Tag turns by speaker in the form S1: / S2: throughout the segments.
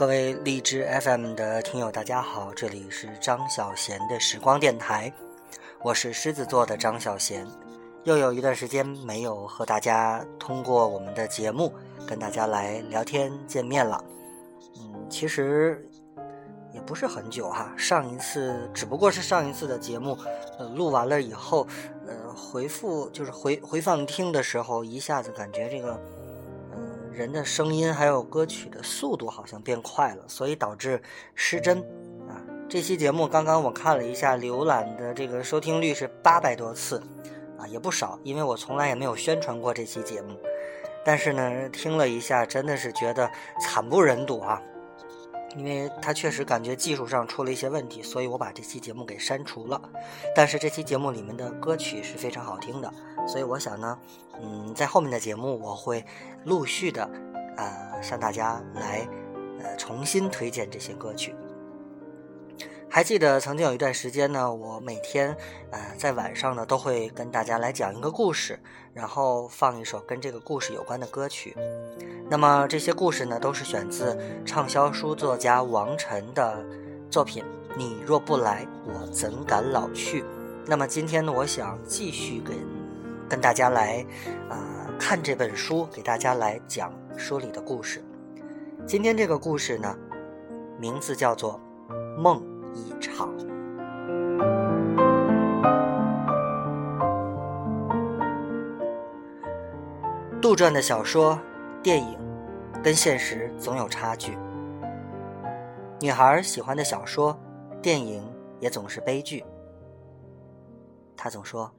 S1: 各位荔枝 FM 的听友，大家好，这里是张小贤的时光电台，我是狮子座的张小贤，又有一段时间没有和大家通过我们的节目跟大家来聊天见面了。嗯，其实也不是很久哈，上一次只不过是上一次的节目，呃，录完了以后，呃，回复就是回回放听的时候，一下子感觉这个。人的声音还有歌曲的速度好像变快了，所以导致失真啊。这期节目刚刚我看了一下，浏览的这个收听率是八百多次啊，也不少。因为我从来也没有宣传过这期节目，但是呢，听了一下，真的是觉得惨不忍睹啊。因为他确实感觉技术上出了一些问题，所以我把这期节目给删除了。但是这期节目里面的歌曲是非常好听的，所以我想呢，嗯，在后面的节目我会陆续的，呃，向大家来，呃，重新推荐这些歌曲。还记得曾经有一段时间呢，我每天，呃，在晚上呢都会跟大家来讲一个故事，然后放一首跟这个故事有关的歌曲。那么这些故事呢，都是选自畅销书作家王晨的作品。你若不来，我怎敢老去？那么今天呢，我想继续跟跟大家来，呃，看这本书，给大家来讲书里的故事。今天这个故事呢，名字叫做《梦》。一场杜撰的小说、电影，跟现实总有差距。女孩喜欢的小说、电影也总是悲剧。她总说，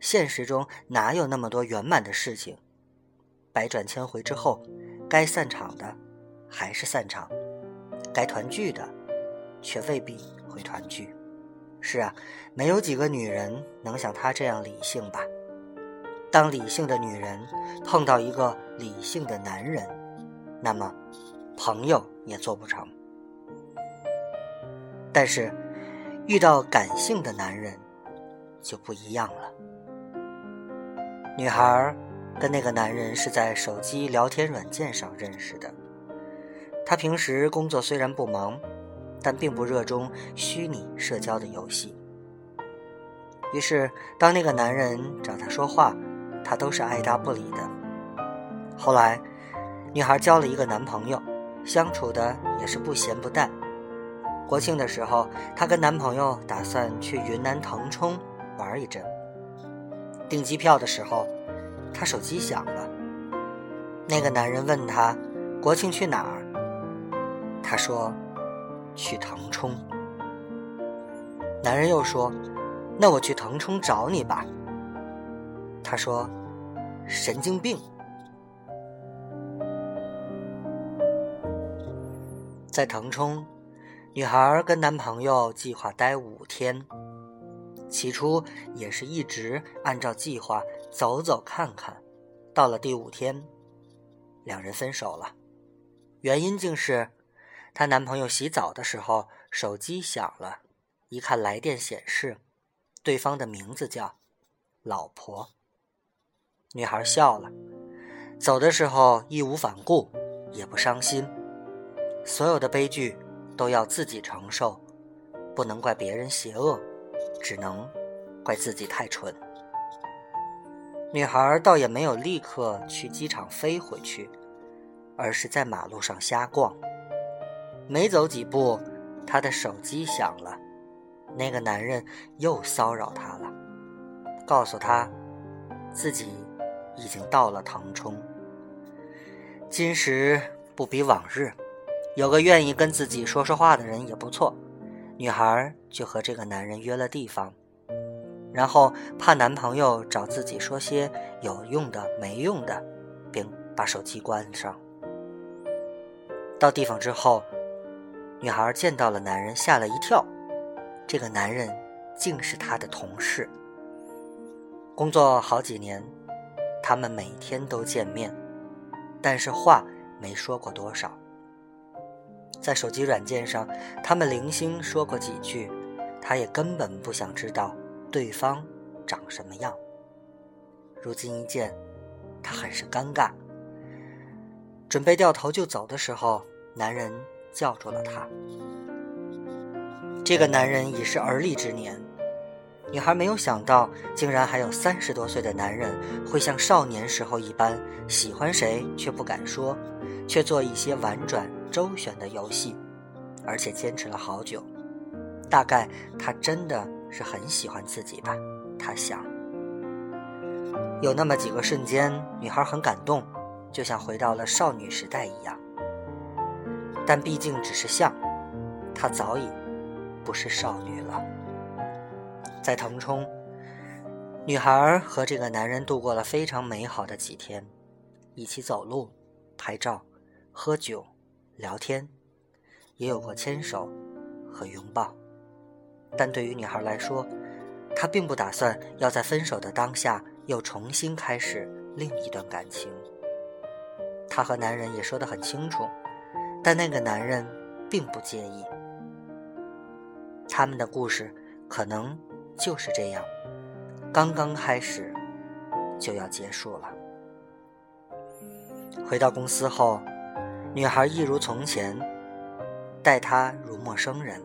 S1: 现实中哪有那么多圆满的事情？百转千回之后，该散场的还是散场，该团聚的。却未必会团聚。是啊，没有几个女人能像她这样理性吧？当理性的女人碰到一个理性的男人，那么朋友也做不成。但是遇到感性的男人就不一样了。女孩跟那个男人是在手机聊天软件上认识的。他平时工作虽然不忙。但并不热衷虚拟社交的游戏。于是，当那个男人找她说话，她都是爱答不理的。后来，女孩交了一个男朋友，相处的也是不咸不淡。国庆的时候，她跟男朋友打算去云南腾冲玩一阵。订机票的时候，她手机响了。那个男人问她：“国庆去哪儿？”她说。去腾冲，男人又说：“那我去腾冲找你吧。”他说：“神经病。”在腾冲，女孩跟男朋友计划待五天，起初也是一直按照计划走走看看，到了第五天，两人分手了，原因竟是。她男朋友洗澡的时候，手机响了，一看来电显示，对方的名字叫“老婆”。女孩笑了，走的时候义无反顾，也不伤心。所有的悲剧都要自己承受，不能怪别人邪恶，只能怪自己太蠢。女孩倒也没有立刻去机场飞回去，而是在马路上瞎逛。没走几步，她的手机响了，那个男人又骚扰她了，告诉她自己已经到了腾冲。今时不比往日，有个愿意跟自己说说话的人也不错。女孩就和这个男人约了地方，然后怕男朋友找自己说些有用的没用的，并把手机关上。到地方之后。女孩见到了男人，吓了一跳。这个男人竟是她的同事。工作好几年，他们每天都见面，但是话没说过多少。在手机软件上，他们零星说过几句，他也根本不想知道对方长什么样。如今一见，他很是尴尬。准备掉头就走的时候，男人。叫住了他。这个男人已是而立之年，女孩没有想到，竟然还有三十多岁的男人会像少年时候一般，喜欢谁却不敢说，却做一些婉转周旋的游戏，而且坚持了好久。大概他真的是很喜欢自己吧，他想。有那么几个瞬间，女孩很感动，就像回到了少女时代一样。但毕竟只是像，她早已不是少女了。在腾冲，女孩和这个男人度过了非常美好的几天，一起走路、拍照、喝酒、聊天，也有过牵手和拥抱。但对于女孩来说，她并不打算要在分手的当下。又重新开始另一段感情。她和男人也说得很清楚，但那个男人并不介意。他们的故事可能就是这样，刚刚开始就要结束了。回到公司后，女孩一如从前，待他如陌生人。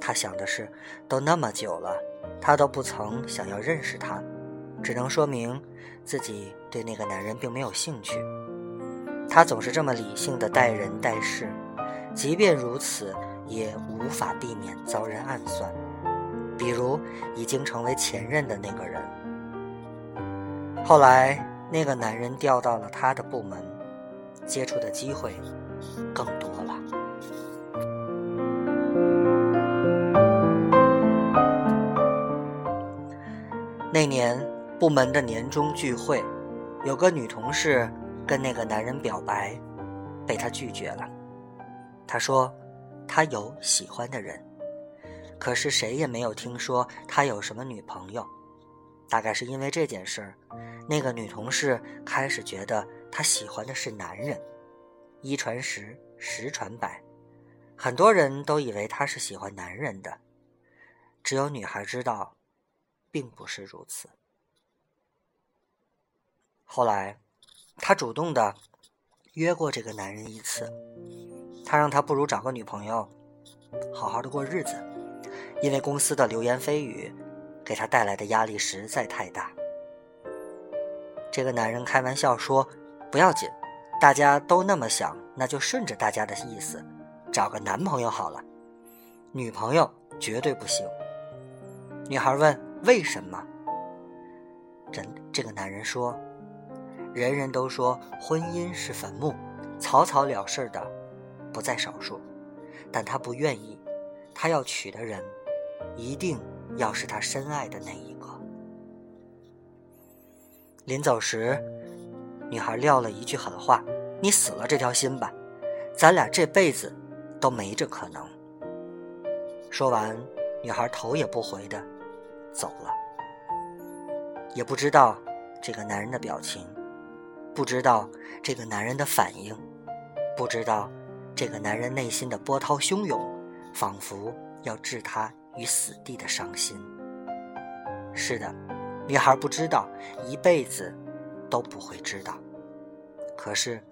S1: 她想的是，都那么久了，他都不曾想要认识他。只能说明自己对那个男人并没有兴趣。他总是这么理性的待人待事，即便如此，也无法避免遭人暗算。比如已经成为前任的那个人，后来那个男人调到了他的部门，接触的机会更多了。那年。部门的年终聚会，有个女同事跟那个男人表白，被他拒绝了。他说他有喜欢的人，可是谁也没有听说他有什么女朋友。大概是因为这件事儿，那个女同事开始觉得他喜欢的是男人。一传十，十传百，很多人都以为他是喜欢男人的，只有女孩知道，并不是如此。后来，他主动的约过这个男人一次，他让他不如找个女朋友，好好的过日子，因为公司的流言蜚语给他带来的压力实在太大。这个男人开玩笑说：“不要紧，大家都那么想，那就顺着大家的意思，找个男朋友好了，女朋友绝对不行。”女孩问：“为什么？”这这个男人说。人人都说婚姻是坟墓，草草了事的不在少数，但他不愿意，他要娶的人一定要是他深爱的那一个。临走时，女孩撂了一句狠话：“你死了这条心吧，咱俩这辈子都没这可能。”说完，女孩头也不回的走了，也不知道这个男人的表情。不知道这个男人的反应，不知道这个男人内心的波涛汹涌，仿佛要置他于死地的伤心。是的，女孩不知道，一辈子都不会知道。可是，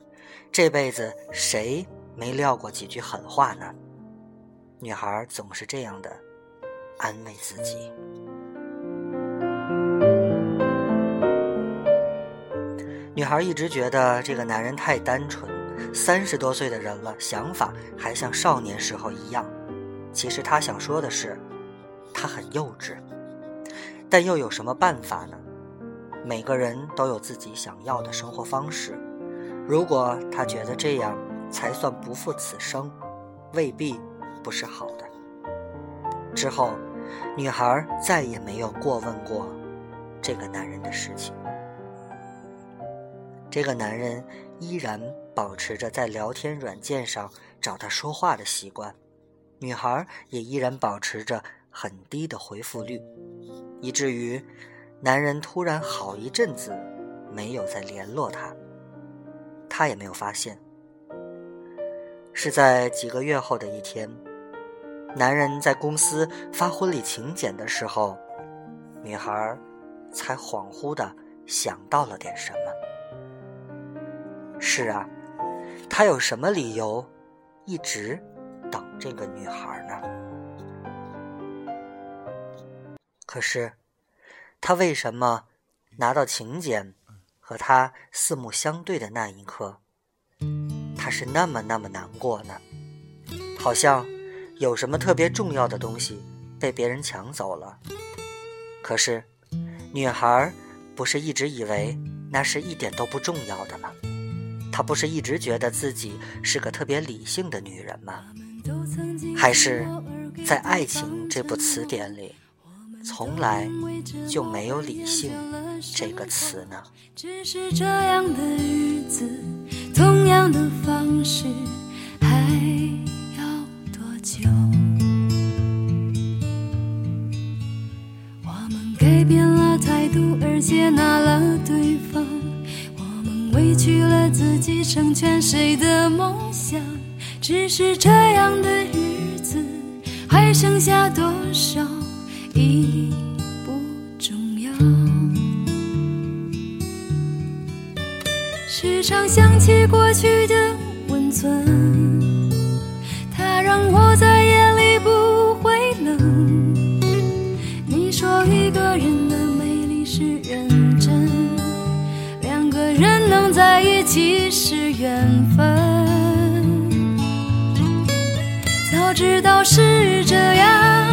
S1: 这辈子谁没撂过几句狠话呢？女孩总是这样的安慰自己。女孩一直觉得这个男人太单纯，三十多岁的人了，想法还像少年时候一样。其实她想说的是，他很幼稚，但又有什么办法呢？每个人都有自己想要的生活方式。如果他觉得这样才算不负此生，未必不是好的。之后，女孩再也没有过问过这个男人的事情。这个男人依然保持着在聊天软件上找他说话的习惯，女孩也依然保持着很低的回复率，以至于男人突然好一阵子没有再联络她，她也没有发现。是在几个月后的一天，男人在公司发婚礼请柬的时候，女孩才恍惚的想到了点什么。是啊，他有什么理由一直等这个女孩呢？可是，他为什么拿到请柬和他四目相对的那一刻，他是那么那么难过呢？好像有什么特别重要的东西被别人抢走了。可是，女孩不是一直以为那是一点都不重要的吗？她不是一直觉得自己是个特别理性的女人吗？还是在爱情这部词典里，从来就没有理性这个词呢？
S2: 只是这样的日子，同样的方式，还要多久？我们改变了态度，而接纳了对方。委屈了自己，成全谁的梦想？只是这样的日子，还剩下多少已不重要。时常想起过去的温存，它让我在在一起是缘分，早知道是这样，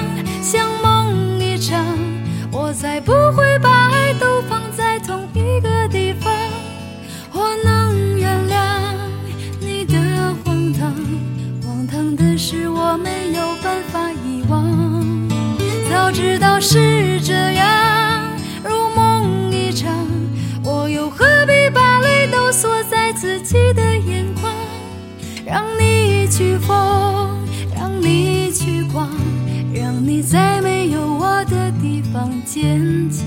S2: 去疯，让你去狂，让你在没有我的地方坚强。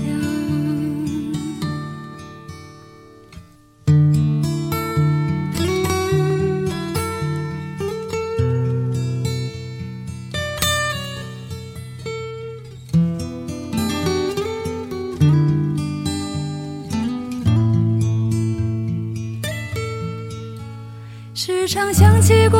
S2: 时常想起过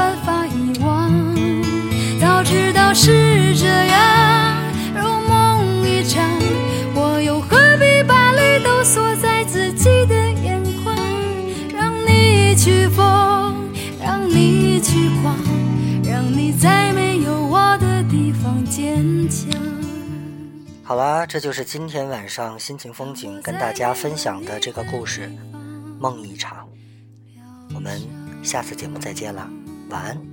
S2: 办法遗忘。早知道是这样，如梦一场，我又何必把泪都锁在自己的眼眶？让你去疯，让你去狂，让你在没有我的地方坚强。
S1: 好啦，这就是今天晚上心情风景跟大家分享的这个故事《梦一场》。我们下次节目再见了，晚安。